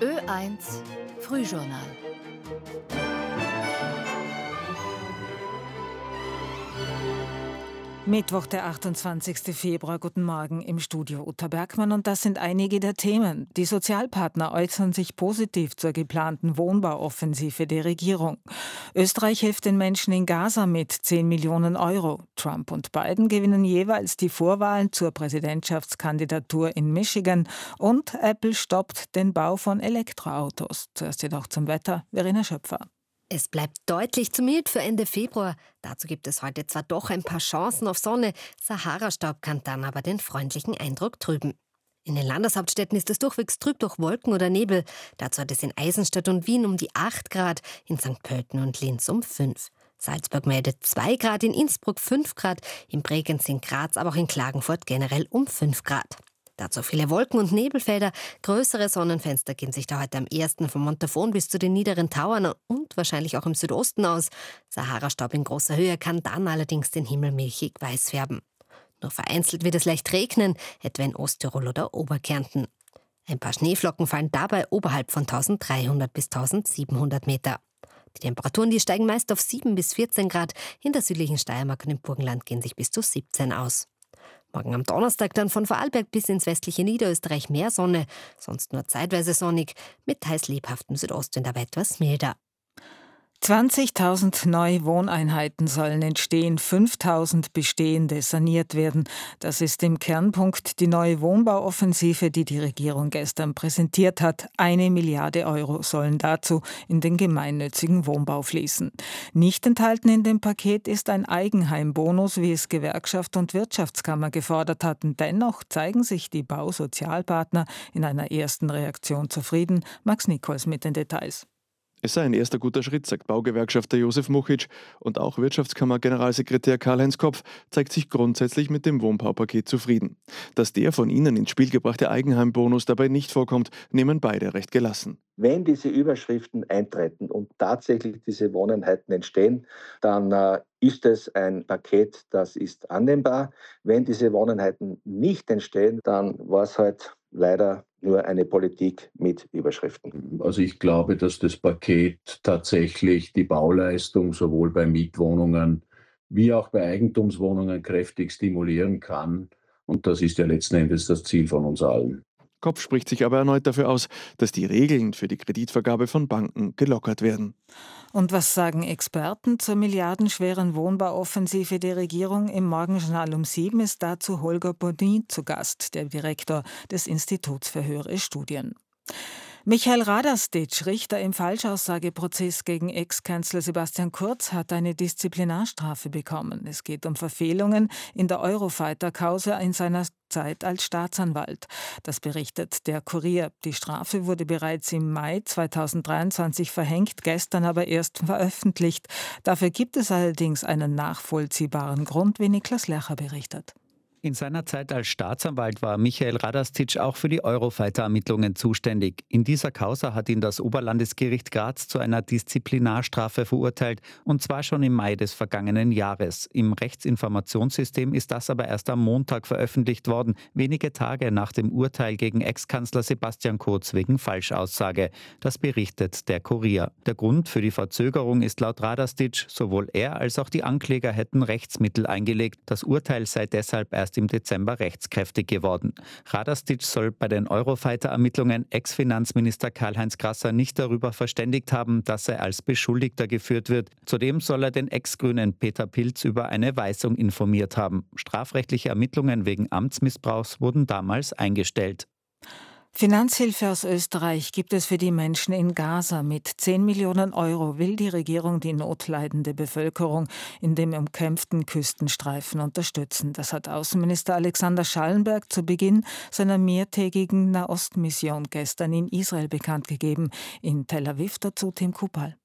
Ö1 Frühjournal Mittwoch, der 28. Februar. Guten Morgen im Studio Uta Bergmann. Und das sind einige der Themen. Die Sozialpartner äußern sich positiv zur geplanten Wohnbauoffensive der Regierung. Österreich hilft den Menschen in Gaza mit 10 Millionen Euro. Trump und Biden gewinnen jeweils die Vorwahlen zur Präsidentschaftskandidatur in Michigan. Und Apple stoppt den Bau von Elektroautos. Zuerst jedoch zum Wetter. Verena Schöpfer. Es bleibt deutlich zu mild für Ende Februar. Dazu gibt es heute zwar doch ein paar Chancen auf Sonne, Sahara-Staub kann dann aber den freundlichen Eindruck trüben. In den Landeshauptstädten ist es durchwegs trüb durch Wolken oder Nebel. Dazu hat es in Eisenstadt und Wien um die 8 Grad, in St. Pölten und Linz um 5. Salzburg meldet 2 Grad, in Innsbruck 5 Grad, in Bregenz, in Graz, aber auch in Klagenfurt generell um 5 Grad. Dazu viele Wolken- und Nebelfelder. Größere Sonnenfenster gehen sich da heute am ersten vom Montafon bis zu den niederen Tauern und wahrscheinlich auch im Südosten aus. Sahara-Staub in großer Höhe kann dann allerdings den Himmel milchig weiß färben. Nur vereinzelt wird es leicht regnen, etwa in Osttirol oder Oberkärnten. Ein paar Schneeflocken fallen dabei oberhalb von 1300 bis 1700 Meter. Die Temperaturen die steigen meist auf 7 bis 14 Grad, in der südlichen Steiermark und im Burgenland gehen sich bis zu 17 aus. Morgen am Donnerstag dann von Vorarlberg bis ins westliche Niederösterreich mehr Sonne, sonst nur zeitweise sonnig, mit heiß lebhaftem Südostwind aber etwas milder. 20.000 neue Wohneinheiten sollen entstehen, 5.000 bestehende saniert werden. Das ist im Kernpunkt die neue Wohnbauoffensive, die die Regierung gestern präsentiert hat. Eine Milliarde Euro sollen dazu in den gemeinnützigen Wohnbau fließen. Nicht enthalten in dem Paket ist ein Eigenheimbonus, wie es Gewerkschaft und Wirtschaftskammer gefordert hatten. Dennoch zeigen sich die Bausozialpartner in einer ersten Reaktion zufrieden. Max Nikols mit den Details. Es sei ein erster guter Schritt, sagt Baugewerkschafter Josef Muchic und auch Wirtschaftskammer-Generalsekretär Karl-Heinz Kopf zeigt sich grundsätzlich mit dem Wohnbaupaket zufrieden. Dass der von Ihnen ins Spiel gebrachte Eigenheimbonus dabei nicht vorkommt, nehmen beide recht gelassen. Wenn diese Überschriften eintreten und tatsächlich diese Wohneinheiten entstehen, dann äh, ist es ein Paket, das ist annehmbar. Wenn diese Wohneinheiten nicht entstehen, dann war es halt leider nur eine Politik mit Überschriften. Also ich glaube, dass das Paket tatsächlich die Bauleistung sowohl bei Mietwohnungen wie auch bei Eigentumswohnungen kräftig stimulieren kann. Und das ist ja letzten Endes das Ziel von uns allen. Kopf spricht sich aber erneut dafür aus, dass die Regeln für die Kreditvergabe von Banken gelockert werden. Und was sagen Experten zur milliardenschweren Wohnbauoffensive der Regierung? Im Morgenjournal um sieben ist dazu Holger Bodin zu Gast, der Direktor des Instituts für höhere Studien. Michael Radastitsch, Richter im Falschaussageprozess gegen Ex-Kanzler Sebastian Kurz, hat eine Disziplinarstrafe bekommen. Es geht um Verfehlungen in der Eurofighter-Causa in seiner Zeit als Staatsanwalt. Das berichtet der Kurier. Die Strafe wurde bereits im Mai 2023 verhängt, gestern aber erst veröffentlicht. Dafür gibt es allerdings einen nachvollziehbaren Grund, wie Niklas Lercher berichtet. In seiner Zeit als Staatsanwalt war Michael Radastic auch für die Eurofighter-Ermittlungen zuständig. In dieser Causa hat ihn das Oberlandesgericht Graz zu einer Disziplinarstrafe verurteilt, und zwar schon im Mai des vergangenen Jahres. Im Rechtsinformationssystem ist das aber erst am Montag veröffentlicht worden, wenige Tage nach dem Urteil gegen Ex-Kanzler Sebastian Kurz wegen Falschaussage. Das berichtet der Kurier. Der Grund für die Verzögerung ist laut Radastic, sowohl er als auch die Ankläger hätten Rechtsmittel eingelegt. Das Urteil sei deshalb erst im Dezember rechtskräftig geworden. Radastic soll bei den Eurofighter-Ermittlungen Ex-Finanzminister Karl-Heinz Grasser nicht darüber verständigt haben, dass er als Beschuldigter geführt wird. Zudem soll er den Ex-Grünen Peter Pilz über eine Weisung informiert haben. Strafrechtliche Ermittlungen wegen Amtsmissbrauchs wurden damals eingestellt. Finanzhilfe aus Österreich gibt es für die Menschen in Gaza. Mit 10 Millionen Euro will die Regierung die notleidende Bevölkerung in dem umkämpften Küstenstreifen unterstützen. Das hat Außenminister Alexander Schallenberg zu Beginn seiner mehrtägigen Nahostmission gestern in Israel bekannt gegeben. In Tel Aviv dazu Tim Kupal.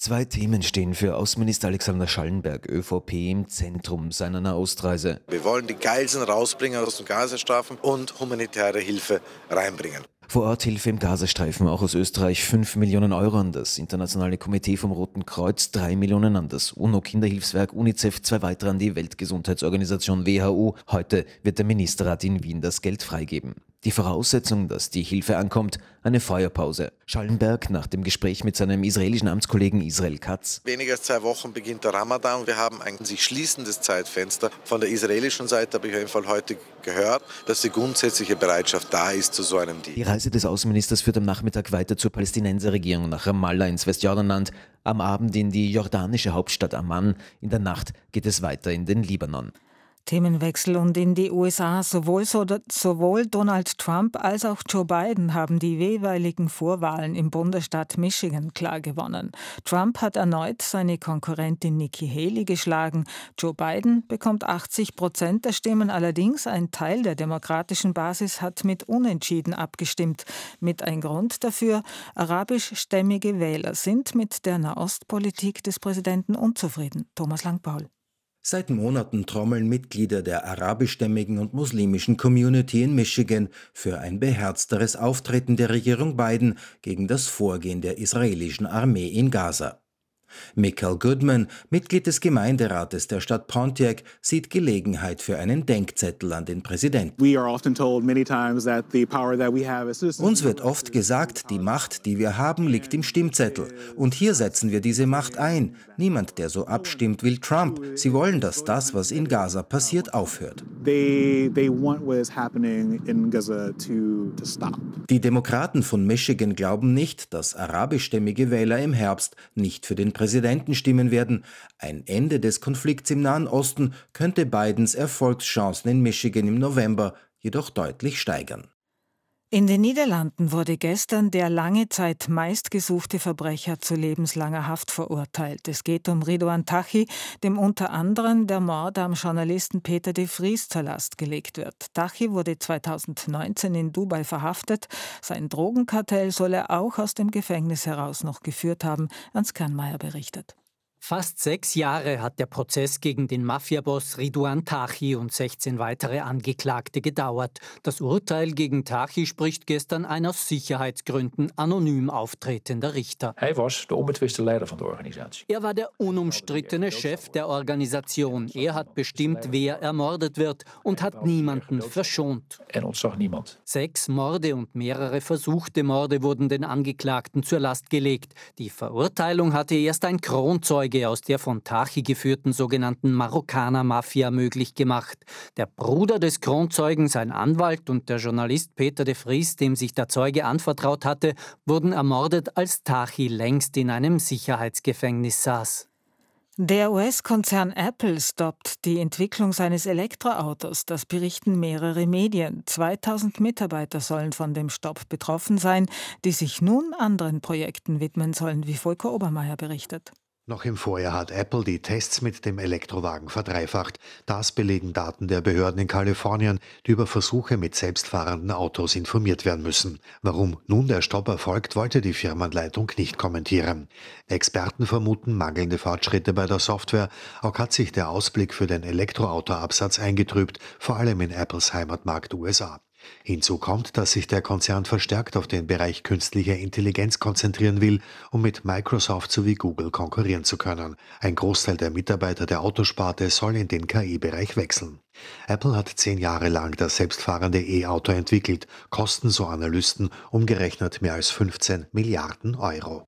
Zwei Themen stehen für Außenminister Alexander Schallenberg, ÖVP, im Zentrum seiner Nahostreise. Wir wollen die Geiseln rausbringen aus den Gazastreifen und humanitäre Hilfe reinbringen. Vor Ort Hilfe im Gazastreifen, auch aus Österreich 5 Millionen Euro an das Internationale Komitee vom Roten Kreuz, 3 Millionen an das UNO-Kinderhilfswerk UNICEF, zwei weitere an die Weltgesundheitsorganisation WHO. Heute wird der Ministerrat in Wien das Geld freigeben. Die Voraussetzung, dass die Hilfe ankommt, eine Feuerpause. Schallenberg nach dem Gespräch mit seinem israelischen Amtskollegen Israel Katz. Weniger als zwei Wochen beginnt der Ramadan. Wir haben ein sich schließendes Zeitfenster. Von der israelischen Seite habe ich auf jeden Fall heute gehört, dass die grundsätzliche Bereitschaft da ist zu so einem Deal. Die Reise des Außenministers führt am Nachmittag weiter zur Palästinenserregierung nach Ramallah ins Westjordanland, am Abend in die jordanische Hauptstadt Amman. In der Nacht geht es weiter in den Libanon. Themenwechsel und in die USA. Sowohl, sowohl, Donald Trump als auch Joe Biden haben die jeweiligen Vorwahlen im Bundesstaat Michigan klar gewonnen. Trump hat erneut seine Konkurrentin Nikki Haley geschlagen. Joe Biden bekommt 80 Prozent der Stimmen. Allerdings ein Teil der demokratischen Basis hat mit Unentschieden abgestimmt. Mit ein Grund dafür, arabischstämmige Wähler sind mit der Nahostpolitik des Präsidenten unzufrieden. Thomas Langpaul. Seit Monaten trommeln Mitglieder der arabischstämmigen und muslimischen Community in Michigan für ein beherzteres Auftreten der Regierung Biden gegen das Vorgehen der israelischen Armee in Gaza. Michael Goodman, Mitglied des Gemeinderates der Stadt Pontiac, sieht Gelegenheit für einen Denkzettel an den Präsidenten. Uns wird oft gesagt, die Macht, die wir haben, liegt im Stimmzettel. Und hier setzen wir diese Macht ein. Niemand, der so abstimmt, will Trump. Sie wollen, dass das, was in Gaza passiert, aufhört. Die Demokraten von Michigan glauben nicht, dass arabischstämmige Wähler im Herbst nicht für den Präsidenten stimmen werden. Ein Ende des Konflikts im Nahen Osten könnte Bidens Erfolgschancen in Michigan im November jedoch deutlich steigern. In den Niederlanden wurde gestern der lange Zeit meistgesuchte Verbrecher zu lebenslanger Haft verurteilt. Es geht um Ridouan Taghi, dem unter anderem der Mord am Journalisten Peter de Vries zur Last gelegt wird. Taghi wurde 2019 in Dubai verhaftet. Sein Drogenkartell soll er auch aus dem Gefängnis heraus noch geführt haben, Ernst Kernmeier berichtet. Fast sechs Jahre hat der Prozess gegen den Mafiaboss Ridouan Tachi und 16 weitere Angeklagte gedauert. Das Urteil gegen Tachi spricht gestern ein aus Sicherheitsgründen anonym auftretender Richter. Er war der. Er unumstrittene Chef der Organisation. Er hat bestimmt, wer ermordet wird und hat niemanden verschont. Er. Sechs Morde und mehrere versuchte Morde wurden den Angeklagten zur Last gelegt. Die Verurteilung hatte erst ein Kronzeuge Aufträge aus der von Tachi geführten sogenannten Marokkaner-Mafia möglich gemacht. Der Bruder des Kronzeugen, sein Anwalt und der Journalist Peter de Vries, dem sich der Zeuge anvertraut hatte, wurden ermordet, als Tachi längst in einem Sicherheitsgefängnis saß. Der US-Konzern Apple stoppt die Entwicklung seines Elektroautos. Das berichten mehrere Medien. 2000 Mitarbeiter sollen von dem Stopp betroffen sein, die sich nun anderen Projekten widmen sollen, wie Volker Obermeier berichtet. Noch im Vorjahr hat Apple die Tests mit dem Elektrowagen verdreifacht. Das belegen Daten der Behörden in Kalifornien, die über Versuche mit selbstfahrenden Autos informiert werden müssen. Warum nun der Stopp erfolgt, wollte die Firmenleitung nicht kommentieren. Experten vermuten mangelnde Fortschritte bei der Software. Auch hat sich der Ausblick für den Elektroautoabsatz eingetrübt, vor allem in Apples Heimatmarkt USA. Hinzu kommt, dass sich der Konzern verstärkt auf den Bereich künstlicher Intelligenz konzentrieren will, um mit Microsoft sowie Google konkurrieren zu können. Ein Großteil der Mitarbeiter der Autosparte soll in den KI-Bereich wechseln. Apple hat zehn Jahre lang das selbstfahrende E-Auto entwickelt, kosten so Analysten umgerechnet mehr als 15 Milliarden Euro.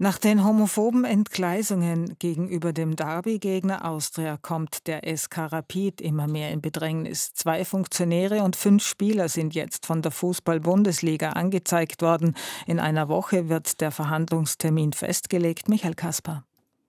Nach den homophoben Entgleisungen gegenüber dem Derby-Gegner Austria kommt der SK Rapid immer mehr in Bedrängnis. Zwei Funktionäre und fünf Spieler sind jetzt von der Fußball-Bundesliga angezeigt worden. In einer Woche wird der Verhandlungstermin festgelegt. Michael Kasper.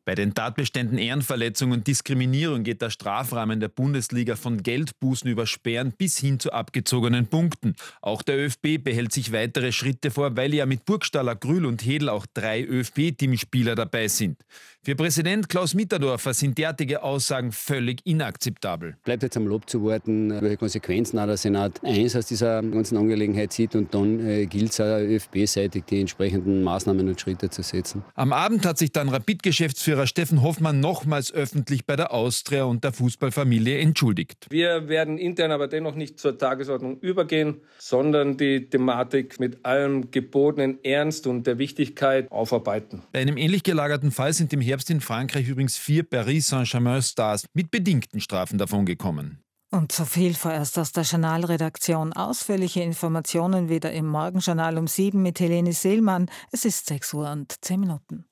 Bei den Tatbeständen Ehrenverletzung und Diskriminierung geht der Strafrahmen der Bundesliga von Geldbußen über Sperren bis hin zu abgezogenen Punkten. Auch der ÖFB behält sich weitere Schritte vor, weil ja mit Burgstaller, Grül und Hedel auch drei ÖFB-Teamspieler dabei sind. Für Präsident Klaus Mitterdorfer sind derartige Aussagen völlig inakzeptabel. Bleibt jetzt am Lob zu warten, welche Konsequenzen auch der Senat eins aus dieser ganzen Angelegenheit sieht und dann äh, gilt es ÖFB-seitig die entsprechenden Maßnahmen und Schritte zu setzen. Am Abend hat sich dann Rapid-Geschäftsführer Geschäftsführer Steffen Hoffmann nochmals öffentlich bei der Austria und der Fußballfamilie entschuldigt. Wir werden intern aber dennoch nicht zur Tagesordnung übergehen, sondern die Thematik mit allem gebotenen Ernst und der Wichtigkeit aufarbeiten. Bei einem ähnlich gelagerten Fall sind im Herbst in Frankreich übrigens vier Paris Saint-Germain-Stars mit bedingten Strafen davongekommen. Und so viel vorerst aus der Journalredaktion. Ausführliche Informationen wieder im Morgenjournal um sieben mit Helene Seelmann. Es ist sechs Uhr und zehn Minuten.